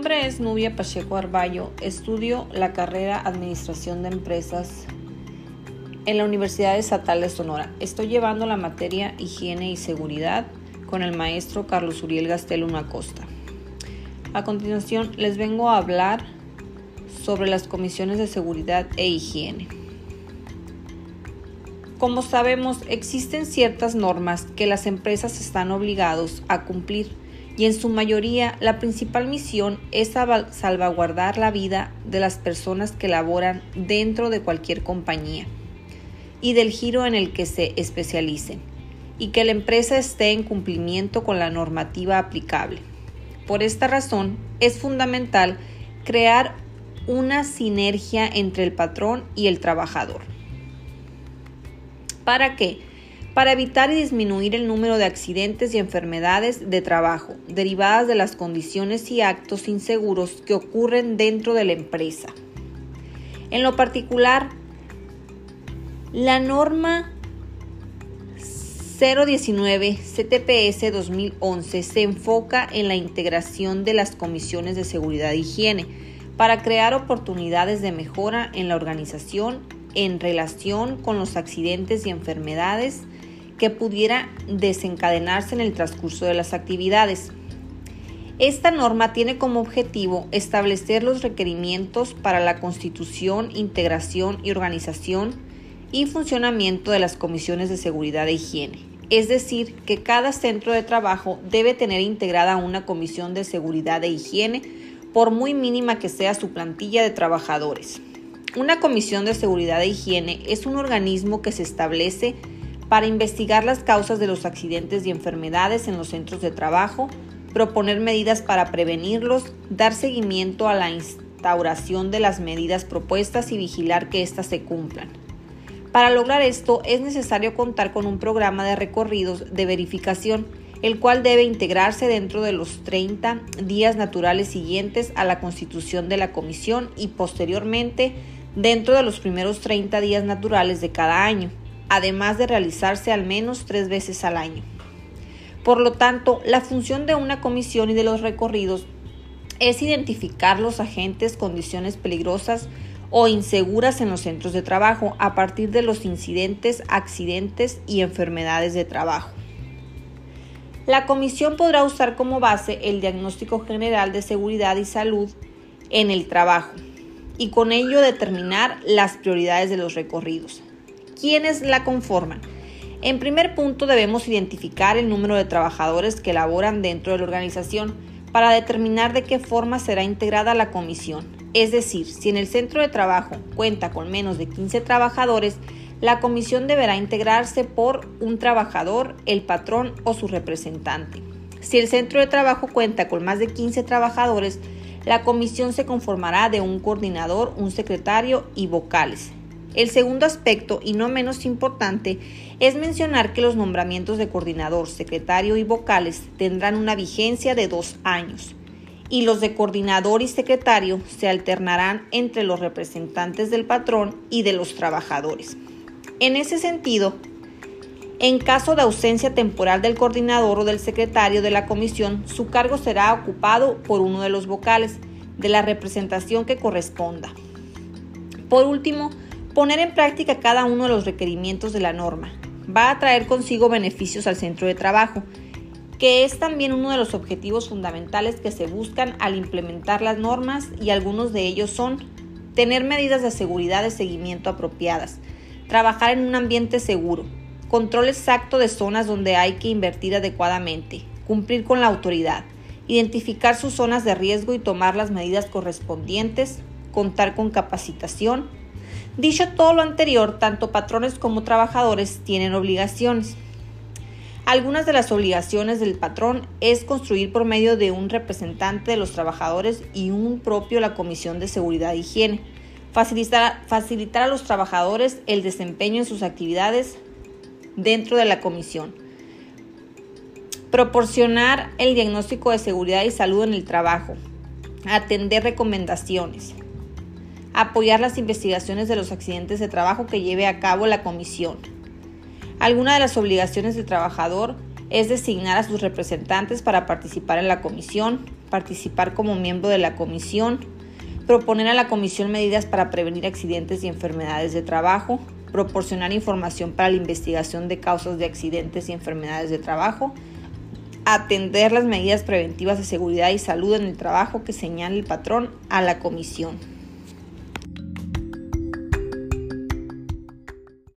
nombre es Nubia Pacheco Arballo. Estudio la carrera Administración de Empresas en la Universidad Estatal de Sonora. Estoy llevando la materia Higiene y Seguridad con el maestro Carlos Uriel Gastelum Acosta. A continuación les vengo a hablar sobre las comisiones de seguridad e higiene. Como sabemos, existen ciertas normas que las empresas están obligados a cumplir y en su mayoría la principal misión es salvaguardar la vida de las personas que laboran dentro de cualquier compañía y del giro en el que se especialicen y que la empresa esté en cumplimiento con la normativa aplicable. Por esta razón, es fundamental crear una sinergia entre el patrón y el trabajador. ¿Para qué? Para evitar y disminuir el número de accidentes y enfermedades de trabajo derivadas de las condiciones y actos inseguros que ocurren dentro de la empresa. En lo particular, la norma 019 CTPS 2011 se enfoca en la integración de las comisiones de seguridad e higiene para crear oportunidades de mejora en la organización en relación con los accidentes y enfermedades que pudiera desencadenarse en el transcurso de las actividades. Esta norma tiene como objetivo establecer los requerimientos para la constitución, integración y organización y funcionamiento de las comisiones de seguridad e higiene. Es decir, que cada centro de trabajo debe tener integrada una comisión de seguridad e higiene, por muy mínima que sea su plantilla de trabajadores. Una comisión de seguridad e higiene es un organismo que se establece para investigar las causas de los accidentes y enfermedades en los centros de trabajo, proponer medidas para prevenirlos, dar seguimiento a la instauración de las medidas propuestas y vigilar que éstas se cumplan. Para lograr esto es necesario contar con un programa de recorridos de verificación, el cual debe integrarse dentro de los 30 días naturales siguientes a la constitución de la comisión y posteriormente dentro de los primeros 30 días naturales de cada año además de realizarse al menos tres veces al año. Por lo tanto, la función de una comisión y de los recorridos es identificar los agentes, condiciones peligrosas o inseguras en los centros de trabajo a partir de los incidentes, accidentes y enfermedades de trabajo. La comisión podrá usar como base el diagnóstico general de seguridad y salud en el trabajo y con ello determinar las prioridades de los recorridos. ¿Quiénes la conforman? En primer punto debemos identificar el número de trabajadores que laboran dentro de la organización para determinar de qué forma será integrada la comisión. Es decir, si en el centro de trabajo cuenta con menos de 15 trabajadores, la comisión deberá integrarse por un trabajador, el patrón o su representante. Si el centro de trabajo cuenta con más de 15 trabajadores, la comisión se conformará de un coordinador, un secretario y vocales. El segundo aspecto, y no menos importante, es mencionar que los nombramientos de coordinador, secretario y vocales tendrán una vigencia de dos años y los de coordinador y secretario se alternarán entre los representantes del patrón y de los trabajadores. En ese sentido, en caso de ausencia temporal del coordinador o del secretario de la comisión, su cargo será ocupado por uno de los vocales de la representación que corresponda. Por último, Poner en práctica cada uno de los requerimientos de la norma. Va a traer consigo beneficios al centro de trabajo, que es también uno de los objetivos fundamentales que se buscan al implementar las normas y algunos de ellos son tener medidas de seguridad de seguimiento apropiadas, trabajar en un ambiente seguro, control exacto de zonas donde hay que invertir adecuadamente, cumplir con la autoridad, identificar sus zonas de riesgo y tomar las medidas correspondientes, contar con capacitación, Dicho todo lo anterior, tanto patrones como trabajadores tienen obligaciones. Algunas de las obligaciones del patrón es construir por medio de un representante de los trabajadores y un propio la Comisión de Seguridad e Higiene. Facilitar, facilitar a los trabajadores el desempeño en sus actividades dentro de la comisión. Proporcionar el diagnóstico de seguridad y salud en el trabajo. Atender recomendaciones apoyar las investigaciones de los accidentes de trabajo que lleve a cabo la comisión. Alguna de las obligaciones del trabajador es designar a sus representantes para participar en la comisión, participar como miembro de la comisión, proponer a la comisión medidas para prevenir accidentes y enfermedades de trabajo, proporcionar información para la investigación de causas de accidentes y enfermedades de trabajo, atender las medidas preventivas de seguridad y salud en el trabajo que señale el patrón a la comisión.